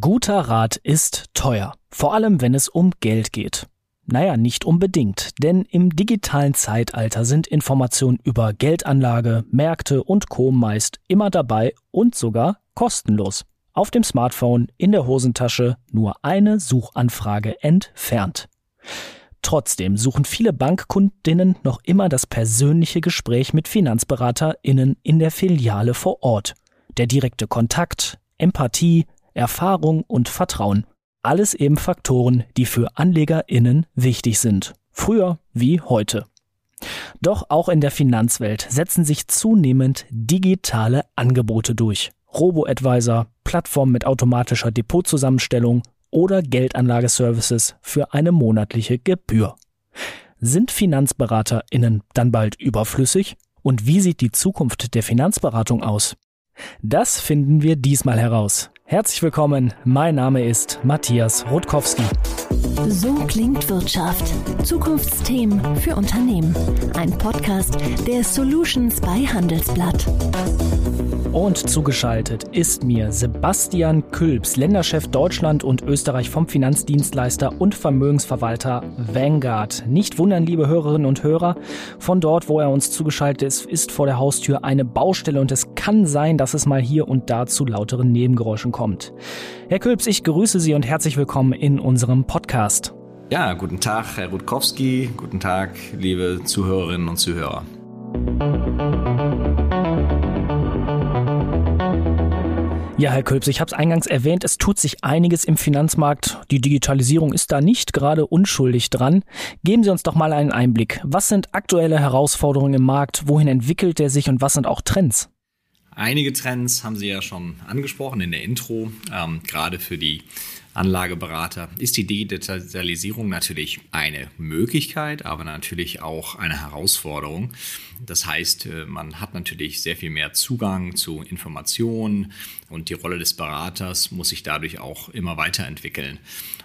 Guter Rat ist teuer, vor allem wenn es um Geld geht. Naja, nicht unbedingt, denn im digitalen Zeitalter sind Informationen über Geldanlage, Märkte und Co. meist immer dabei und sogar kostenlos. Auf dem Smartphone, in der Hosentasche, nur eine Suchanfrage entfernt. Trotzdem suchen viele Bankkundinnen noch immer das persönliche Gespräch mit FinanzberaterInnen in der Filiale vor Ort. Der direkte Kontakt, Empathie, Erfahrung und Vertrauen. Alles eben Faktoren, die für AnlegerInnen wichtig sind. Früher wie heute. Doch auch in der Finanzwelt setzen sich zunehmend digitale Angebote durch. Robo-Advisor, Plattformen mit automatischer Depotzusammenstellung oder Geldanlageservices für eine monatliche Gebühr. Sind FinanzberaterInnen dann bald überflüssig? Und wie sieht die Zukunft der Finanzberatung aus? Das finden wir diesmal heraus. Herzlich willkommen, mein Name ist Matthias Rutkowski. So klingt Wirtschaft. Zukunftsthemen für Unternehmen. Ein Podcast der Solutions bei Handelsblatt. Und zugeschaltet ist mir Sebastian Külps, Länderchef Deutschland und Österreich vom Finanzdienstleister und Vermögensverwalter Vanguard. Nicht wundern, liebe Hörerinnen und Hörer, von dort, wo er uns zugeschaltet ist, ist vor der Haustür eine Baustelle und es kann sein, dass es mal hier und da zu lauteren Nebengeräuschen kommt. Herr Külps, ich grüße Sie und herzlich willkommen in unserem Podcast. Ja, guten Tag, Herr Rutkowski. Guten Tag, liebe Zuhörerinnen und Zuhörer. Ja, Herr Kölbs, ich habe es eingangs erwähnt, es tut sich einiges im Finanzmarkt. Die Digitalisierung ist da nicht gerade unschuldig dran. Geben Sie uns doch mal einen Einblick. Was sind aktuelle Herausforderungen im Markt? Wohin entwickelt er sich und was sind auch Trends? Einige Trends haben Sie ja schon angesprochen in der Intro. Ähm, gerade für die Anlageberater ist die Digitalisierung natürlich eine Möglichkeit, aber natürlich auch eine Herausforderung. Das heißt, äh, man hat natürlich sehr viel mehr Zugang zu Informationen und die Rolle des Beraters muss sich dadurch auch immer weiterentwickeln.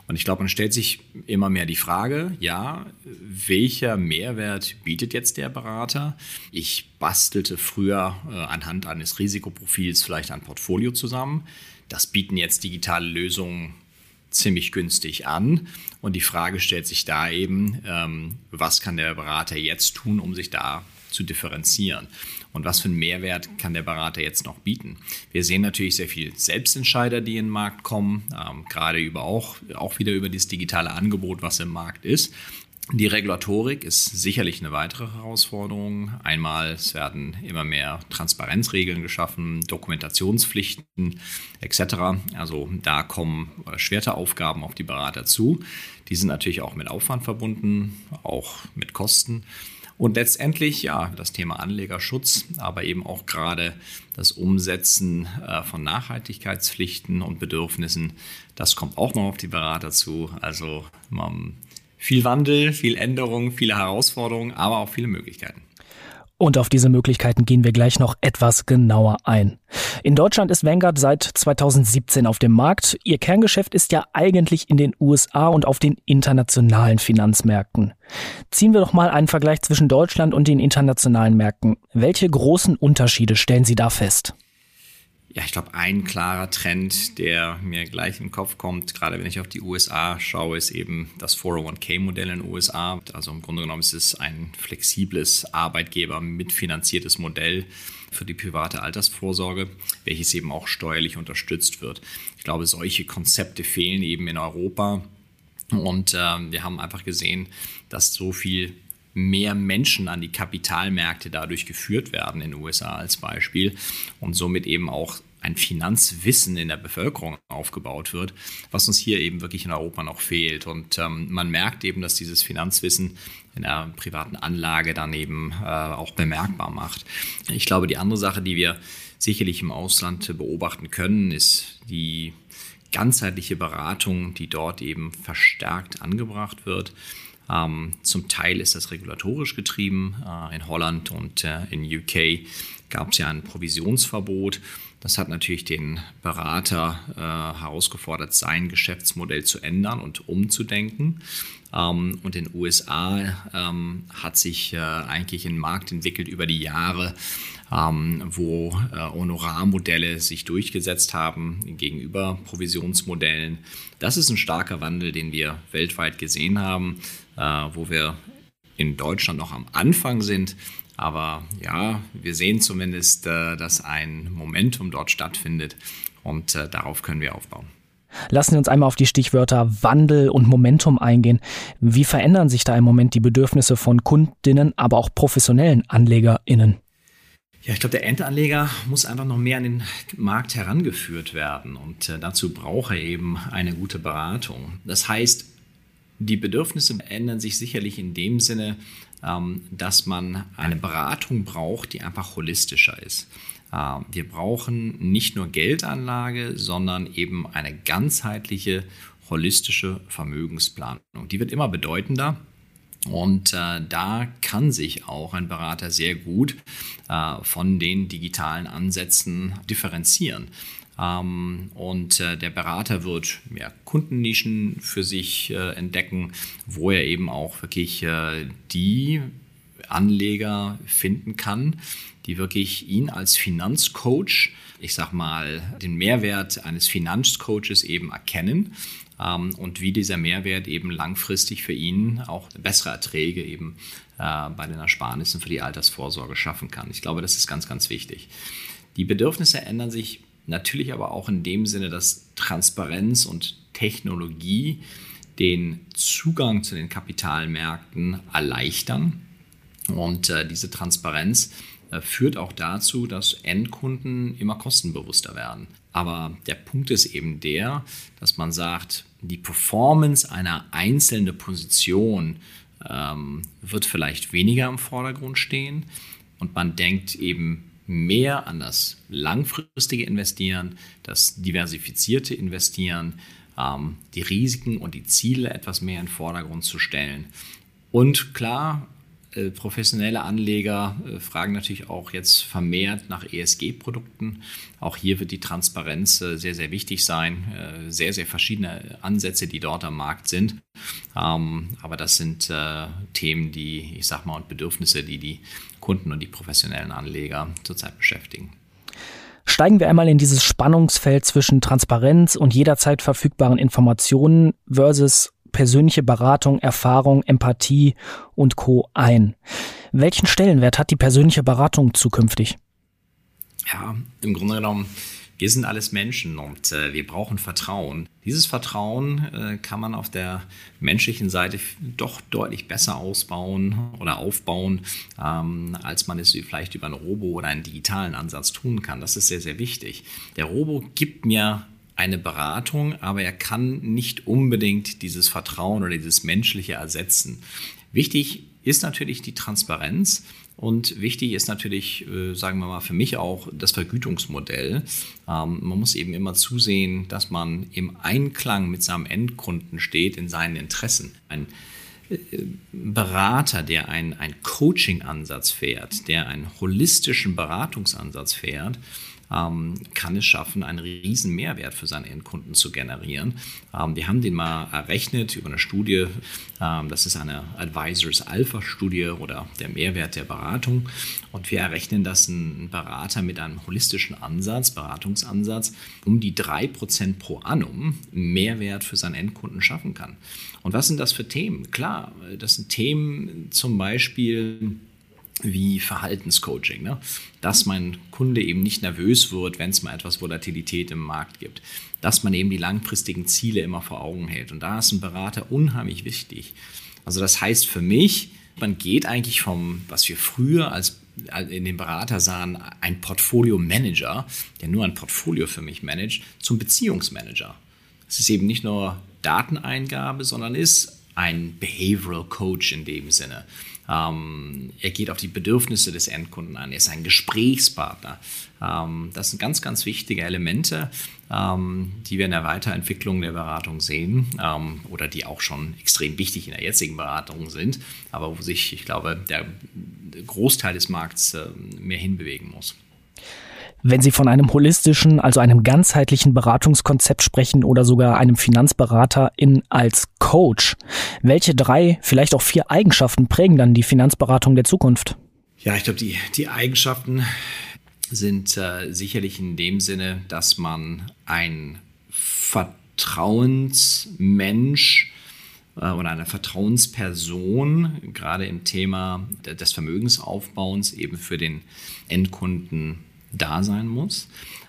Und ich glaube, man stellt sich immer mehr die Frage, ja, welcher Mehrwert bietet jetzt der Berater? Ich bastelte früher äh, anhand eines Risikoprofils vielleicht ein Portfolio zusammen. Das bieten jetzt digitale Lösungen ziemlich günstig an. Und die Frage stellt sich da eben, ähm, was kann der Berater jetzt tun, um sich da zu differenzieren. Und was für einen Mehrwert kann der Berater jetzt noch bieten? Wir sehen natürlich sehr viel Selbstentscheider, die in den Markt kommen, ähm, gerade über auch, auch wieder über das digitale Angebot, was im Markt ist. Die Regulatorik ist sicherlich eine weitere Herausforderung. Einmal, es werden immer mehr Transparenzregeln geschaffen, Dokumentationspflichten etc. Also da kommen schwere Aufgaben auf die Berater zu. Die sind natürlich auch mit Aufwand verbunden, auch mit Kosten. Und letztendlich, ja, das Thema Anlegerschutz, aber eben auch gerade das Umsetzen äh, von Nachhaltigkeitspflichten und Bedürfnissen, das kommt auch noch auf die Berater zu. Also man viel Wandel, viel Änderung, viele Herausforderungen, aber auch viele Möglichkeiten. Und auf diese Möglichkeiten gehen wir gleich noch etwas genauer ein. In Deutschland ist Vanguard seit 2017 auf dem Markt. Ihr Kerngeschäft ist ja eigentlich in den USA und auf den internationalen Finanzmärkten. Ziehen wir doch mal einen Vergleich zwischen Deutschland und den internationalen Märkten. Welche großen Unterschiede stellen Sie da fest? Ja, ich glaube, ein klarer Trend, der mir gleich im Kopf kommt, gerade wenn ich auf die USA schaue, ist eben das 401k-Modell in den USA. Also im Grunde genommen ist es ein flexibles Arbeitgeber mitfinanziertes Modell für die private Altersvorsorge, welches eben auch steuerlich unterstützt wird. Ich glaube, solche Konzepte fehlen eben in Europa. Und äh, wir haben einfach gesehen, dass so viel mehr Menschen an die Kapitalmärkte dadurch geführt werden in den USA als Beispiel und somit eben auch ein Finanzwissen in der Bevölkerung aufgebaut wird, was uns hier eben wirklich in Europa noch fehlt. Und ähm, man merkt eben, dass dieses Finanzwissen in der privaten Anlage dann eben äh, auch bemerkbar macht. Ich glaube, die andere Sache, die wir sicherlich im Ausland beobachten können, ist die ganzheitliche Beratung, die dort eben verstärkt angebracht wird. Ähm, zum Teil ist das regulatorisch getrieben. Äh, in Holland und äh, in UK gab es ja ein Provisionsverbot. Das hat natürlich den Berater äh, herausgefordert, sein Geschäftsmodell zu ändern und umzudenken. Ähm, und in den USA ähm, hat sich äh, eigentlich ein Markt entwickelt über die Jahre, ähm, wo äh, Honorarmodelle sich durchgesetzt haben gegenüber Provisionsmodellen. Das ist ein starker Wandel, den wir weltweit gesehen haben, äh, wo wir in Deutschland noch am Anfang sind. Aber ja, wir sehen zumindest, äh, dass ein Momentum dort stattfindet und äh, darauf können wir aufbauen. Lassen Sie uns einmal auf die Stichwörter Wandel und Momentum eingehen. Wie verändern sich da im Moment die Bedürfnisse von Kundinnen, aber auch professionellen AnlegerInnen? Ja, ich glaube, der Endanleger muss einfach noch mehr an den Markt herangeführt werden und äh, dazu braucht er eben eine gute Beratung. Das heißt, die Bedürfnisse ändern sich sicherlich in dem Sinne, dass man eine Beratung braucht, die einfach holistischer ist. Ähm, wir brauchen nicht nur Geldanlage, sondern eben eine ganzheitliche, holistische Vermögensplanung. Die wird immer bedeutender. Und äh, da kann sich auch ein Berater sehr gut äh, von den digitalen Ansätzen differenzieren. Ähm, und äh, der Berater wird ja, Kundennischen für sich äh, entdecken, wo er eben auch wirklich äh, die Anleger finden kann, die wirklich ihn als Finanzcoach, ich sag mal, den Mehrwert eines Finanzcoaches eben erkennen ähm, und wie dieser Mehrwert eben langfristig für ihn auch bessere Erträge eben bei den Ersparnissen für die Altersvorsorge schaffen kann. Ich glaube, das ist ganz, ganz wichtig. Die Bedürfnisse ändern sich Natürlich aber auch in dem Sinne, dass Transparenz und Technologie den Zugang zu den Kapitalmärkten erleichtern. Und äh, diese Transparenz äh, führt auch dazu, dass Endkunden immer kostenbewusster werden. Aber der Punkt ist eben der, dass man sagt, die Performance einer einzelnen Position ähm, wird vielleicht weniger im Vordergrund stehen und man denkt eben mehr an das langfristige Investieren, das diversifizierte Investieren, ähm, die Risiken und die Ziele etwas mehr in den Vordergrund zu stellen. Und klar, professionelle Anleger äh, fragen natürlich auch jetzt vermehrt nach ESG-Produkten. Auch hier wird die Transparenz äh, sehr, sehr wichtig sein. Sehr, sehr verschiedene Ansätze, die dort am Markt sind. Ähm, aber das sind Themen, die, ich sag mal, und Bedürfnisse, die die Kunden und die professionellen Anleger zurzeit beschäftigen. Steigen wir einmal in dieses Spannungsfeld zwischen Transparenz und jederzeit verfügbaren Informationen versus persönliche Beratung, Erfahrung, Empathie und Co. ein. Welchen Stellenwert hat die persönliche Beratung zukünftig? Ja, im Grunde genommen, wir sind alles Menschen und äh, wir brauchen Vertrauen. Dieses Vertrauen äh, kann man auf der menschlichen Seite doch deutlich besser ausbauen oder aufbauen, ähm, als man es vielleicht über ein Robo oder einen digitalen Ansatz tun kann. Das ist sehr, sehr wichtig. Der Robo gibt mir eine Beratung, aber er kann nicht unbedingt dieses Vertrauen oder dieses Menschliche ersetzen. Wichtig ist natürlich die Transparenz und wichtig ist natürlich, äh, sagen wir mal, für mich auch das Vergütungsmodell. Ähm, man muss eben immer zusehen, dass man im Einklang mit seinem Endkunden steht in seinen Interessen. Ein äh, Berater, der einen Coaching-Ansatz fährt, der einen holistischen Beratungsansatz fährt, ähm, kann es schaffen, einen riesen Mehrwert für seine Endkunden zu generieren. Ähm, wir haben den mal errechnet über eine Studie, ähm, das ist eine Advisors Alpha Studie oder der Mehrwert der Beratung. Und wir errechnen, dass ein Berater mit einem holistischen Ansatz, Beratungsansatz, um die 3% pro annum Mehrwert für seinen Endkunden schaffen kann. Und was sind das für Themen? Klar, das sind Themen zum Beispiel, wie Verhaltenscoaching, ne? dass mein Kunde eben nicht nervös wird, wenn es mal etwas Volatilität im Markt gibt, dass man eben die langfristigen Ziele immer vor Augen hält. Und da ist ein Berater unheimlich wichtig. Also das heißt für mich, man geht eigentlich vom, was wir früher als in den Berater sahen, ein Portfolio-Manager, der nur ein Portfolio für mich managt, zum Beziehungsmanager. Es ist eben nicht nur Dateneingabe, sondern ist ein Behavioral Coach in dem Sinne. Ähm, er geht auf die Bedürfnisse des Endkunden ein. Er ist ein Gesprächspartner. Ähm, das sind ganz, ganz wichtige Elemente, ähm, die wir in der Weiterentwicklung der Beratung sehen ähm, oder die auch schon extrem wichtig in der jetzigen Beratung sind, aber wo sich, ich glaube, der Großteil des Markts äh, mehr hinbewegen muss. Wenn Sie von einem holistischen, also einem ganzheitlichen Beratungskonzept sprechen oder sogar einem Finanzberater in als Coach, welche drei, vielleicht auch vier Eigenschaften prägen dann die Finanzberatung der Zukunft? Ja, ich glaube, die, die Eigenschaften sind äh, sicherlich in dem Sinne, dass man ein Vertrauensmensch äh, oder eine Vertrauensperson gerade im Thema des Vermögensaufbauens eben für den Endkunden da sein muss.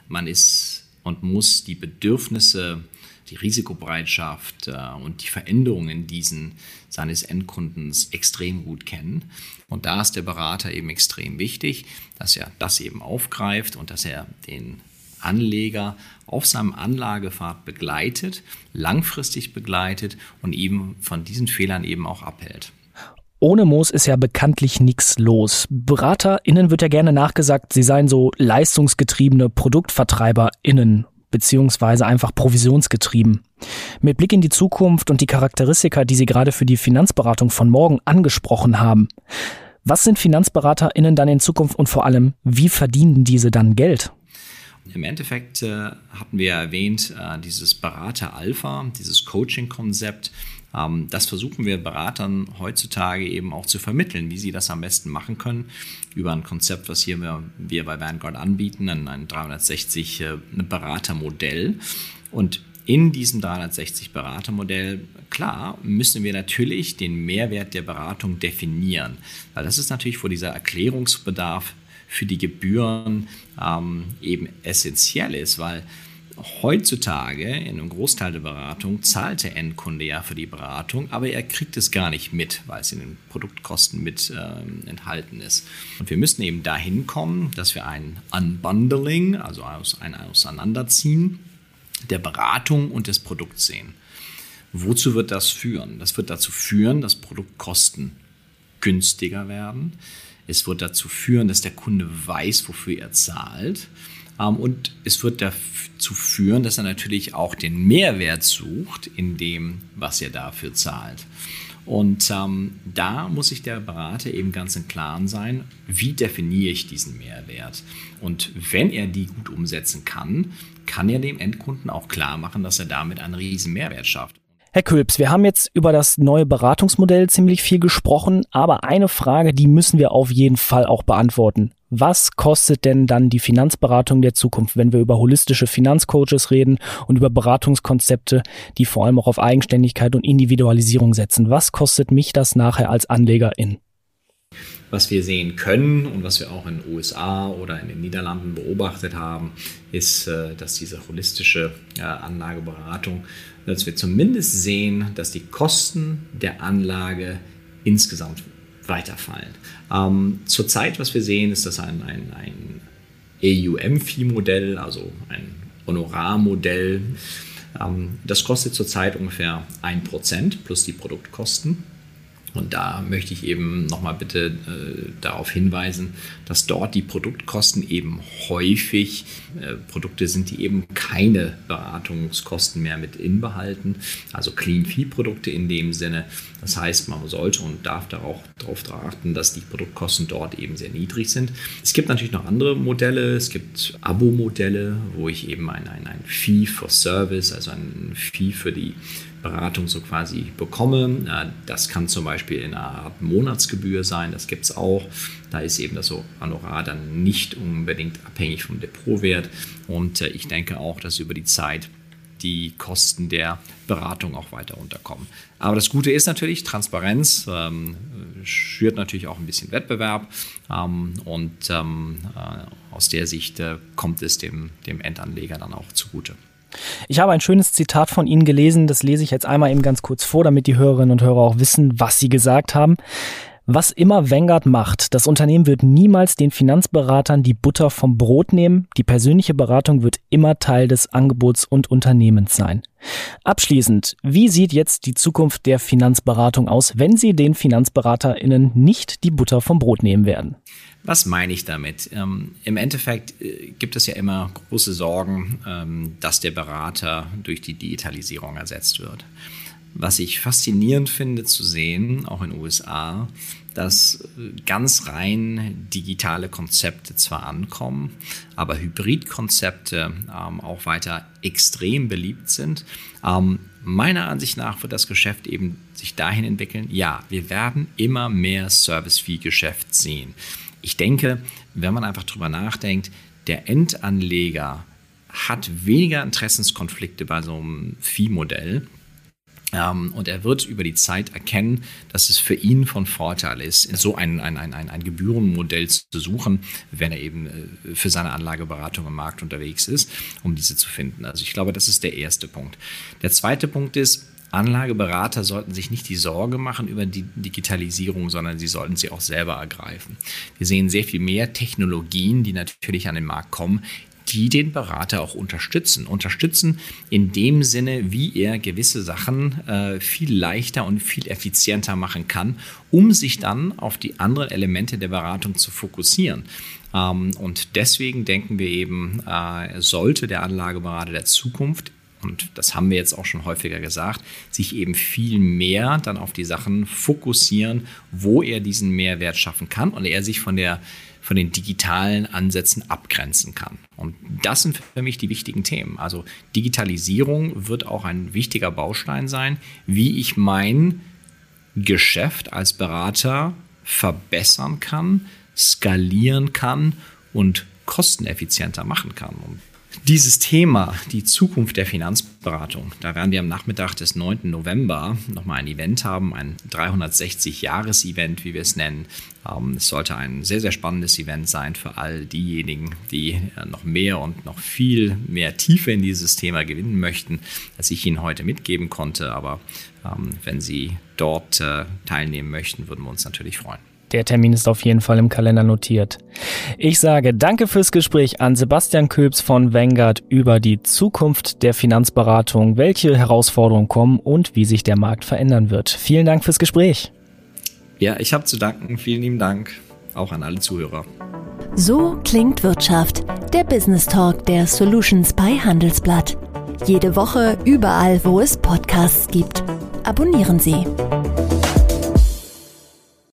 Man ist und muss die Bedürfnisse, die Risikobereitschaft äh, und die Veränderungen diesen seines Endkundens extrem gut kennen. Und da ist der Berater eben extrem wichtig, dass er das eben aufgreift und dass er den Anleger auf seinem Anlagepfad begleitet, langfristig begleitet und eben von diesen Fehlern eben auch abhält. Ohne Moos ist ja bekanntlich nichts los. BeraterInnen wird ja gerne nachgesagt, sie seien so leistungsgetriebene ProduktvertreiberInnen beziehungsweise einfach provisionsgetrieben. Mit Blick in die Zukunft und die Charakteristika, die Sie gerade für die Finanzberatung von morgen angesprochen haben. Was sind FinanzberaterInnen dann in Zukunft und vor allem, wie verdienen diese dann Geld? Im Endeffekt äh, hatten wir erwähnt, äh, dieses Berater Alpha, dieses Coaching-Konzept, das versuchen wir Beratern heutzutage eben auch zu vermitteln, wie sie das am besten machen können, über ein Konzept, was hier wir, bei Vanguard anbieten, ein, ein 360 äh, Beratermodell. Und in diesem 360 Beratermodell, klar, müssen wir natürlich den Mehrwert der Beratung definieren, weil das ist natürlich vor dieser Erklärungsbedarf für die Gebühren ähm, eben essentiell ist, weil heutzutage in einem Großteil der Beratung zahlt der Endkunde ja für die Beratung, aber er kriegt es gar nicht mit, weil es in den Produktkosten mit äh, enthalten ist. Und wir müssen eben dahin kommen, dass wir ein Unbundling, also ein Auseinanderziehen der Beratung und des Produkts sehen. Wozu wird das führen? Das wird dazu führen, dass Produktkosten günstiger werden. Es wird dazu führen, dass der Kunde weiß, wofür er zahlt. Ähm, und es wird dazu führen, dass er natürlich auch den Mehrwert sucht in dem, was er dafür zahlt. Und ähm, da muss sich der Berater eben ganz im Klaren sein, wie definiere ich diesen Mehrwert. Und wenn er die gut umsetzen kann, kann er dem Endkunden auch klar machen, dass er damit einen riesen Mehrwert schafft. Herr Külps, wir haben jetzt über das neue Beratungsmodell ziemlich viel gesprochen, aber eine Frage, die müssen wir auf jeden Fall auch beantworten. Was kostet denn dann die Finanzberatung der Zukunft, wenn wir über holistische Finanzcoaches reden und über Beratungskonzepte, die vor allem auch auf Eigenständigkeit und Individualisierung setzen? Was kostet mich das nachher als Anlegerin? Was wir sehen können und was wir auch in den USA oder in den Niederlanden beobachtet haben, ist, äh, dass diese holistische Anlageberatung, dass wir zumindest sehen, dass die Kosten der Anlage insgesamt weiterfallen. Ähm, zurzeit, was wir sehen, ist das ein, ein, ein EUM-Fee-Modell, also ein Honorarmodell. Ähm, das kostet zurzeit ungefähr 1% plus die Produktkosten. Und da möchte ich eben nochmal bitte äh, darauf hinweisen, dass dort die Produktkosten eben häufig äh, Produkte sind, die eben keine Beratungskosten mehr mit inbehalten, also Clean-Fee-Produkte in dem Sinne. Das heißt, man sollte und darf darauf, darauf achten, dass die Produktkosten dort eben sehr niedrig sind. Es gibt natürlich noch andere Modelle. Es gibt Abo-Modelle, wo ich eben ein, ein, ein Fee for Service, also ein Fee für die Beratung so quasi bekomme. Das kann zum Beispiel in einer Art Monatsgebühr sein, das gibt es auch. Da ist eben das Honorar dann nicht unbedingt abhängig vom Depotwert. Und äh, ich denke auch, dass über die Zeit die Kosten der Beratung auch weiter unterkommen. Aber das Gute ist natürlich, Transparenz ähm, schürt natürlich auch ein bisschen Wettbewerb ähm, und ähm, äh, aus der Sicht äh, kommt es dem, dem Endanleger dann auch zugute. Ich habe ein schönes Zitat von Ihnen gelesen, das lese ich jetzt einmal eben ganz kurz vor, damit die Hörerinnen und Hörer auch wissen, was Sie gesagt haben. Was immer Vanguard macht, das Unternehmen wird niemals den Finanzberatern die Butter vom Brot nehmen. Die persönliche Beratung wird immer Teil des Angebots und Unternehmens sein. Abschließend, wie sieht jetzt die Zukunft der Finanzberatung aus, wenn Sie den FinanzberaterInnen nicht die Butter vom Brot nehmen werden? Was meine ich damit? Ähm, Im Endeffekt äh, gibt es ja immer große Sorgen, ähm, dass der Berater durch die Digitalisierung ersetzt wird. Was ich faszinierend finde zu sehen, auch in den USA, dass ganz rein digitale Konzepte zwar ankommen, aber Hybridkonzepte ähm, auch weiter extrem beliebt sind. Ähm, meiner Ansicht nach wird das Geschäft eben sich dahin entwickeln, ja, wir werden immer mehr Service-Fee-Geschäft sehen. Ich denke, wenn man einfach drüber nachdenkt, der Endanleger hat weniger Interessenskonflikte bei so einem Fee-Modell und er wird über die Zeit erkennen, dass es für ihn von Vorteil ist, so ein, ein, ein, ein Gebührenmodell zu suchen, wenn er eben äh, für seine Anlageberatung im Markt unterwegs ist, um diese zu finden. Also ich glaube, das ist der erste Punkt. Der zweite Punkt ist, Anlageberater sollten sich nicht die Sorge machen über die Digitalisierung, sondern sie sollten sie auch selber ergreifen. Wir sehen sehr viel mehr Technologien, die natürlich an den Markt kommen, die den Berater auch unterstützen. Unterstützen in dem Sinne, wie er gewisse Sachen äh, viel leichter und viel effizienter machen kann, um sich dann auf die anderen Elemente der Beratung zu fokussieren. Ähm, und deswegen denken wir eben, äh, sollte der Anlageberater der Zukunft und das haben wir jetzt auch schon häufiger gesagt, sich eben viel mehr dann auf die Sachen fokussieren, wo er diesen Mehrwert schaffen kann und er sich von der von den digitalen Ansätzen abgrenzen kann. Und das sind für mich die wichtigen Themen. Also Digitalisierung wird auch ein wichtiger Baustein sein, wie ich mein Geschäft als Berater verbessern kann, skalieren kann und kosteneffizienter machen kann. Und dieses Thema, die Zukunft der Finanzberatung, da werden wir am Nachmittag des 9. November nochmal ein Event haben, ein 360-Jahres-Event, wie wir es nennen. Ähm, es sollte ein sehr, sehr spannendes Event sein für all diejenigen, die äh, noch mehr und noch viel mehr Tiefe in dieses Thema gewinnen möchten, als ich Ihnen heute mitgeben konnte. Aber ähm, wenn Sie dort äh, teilnehmen möchten, würden wir uns natürlich freuen. Der Termin ist auf jeden Fall im Kalender notiert. Ich sage danke fürs Gespräch an Sebastian Köps von Vanguard über die Zukunft der Finanzberatung, welche Herausforderungen kommen und wie sich der Markt verändern wird. Vielen Dank fürs Gespräch. Ja, ich habe zu danken. Vielen lieben Dank auch an alle Zuhörer. So klingt Wirtschaft, der Business Talk der Solutions bei Handelsblatt. Jede Woche überall, wo es Podcasts gibt. Abonnieren Sie.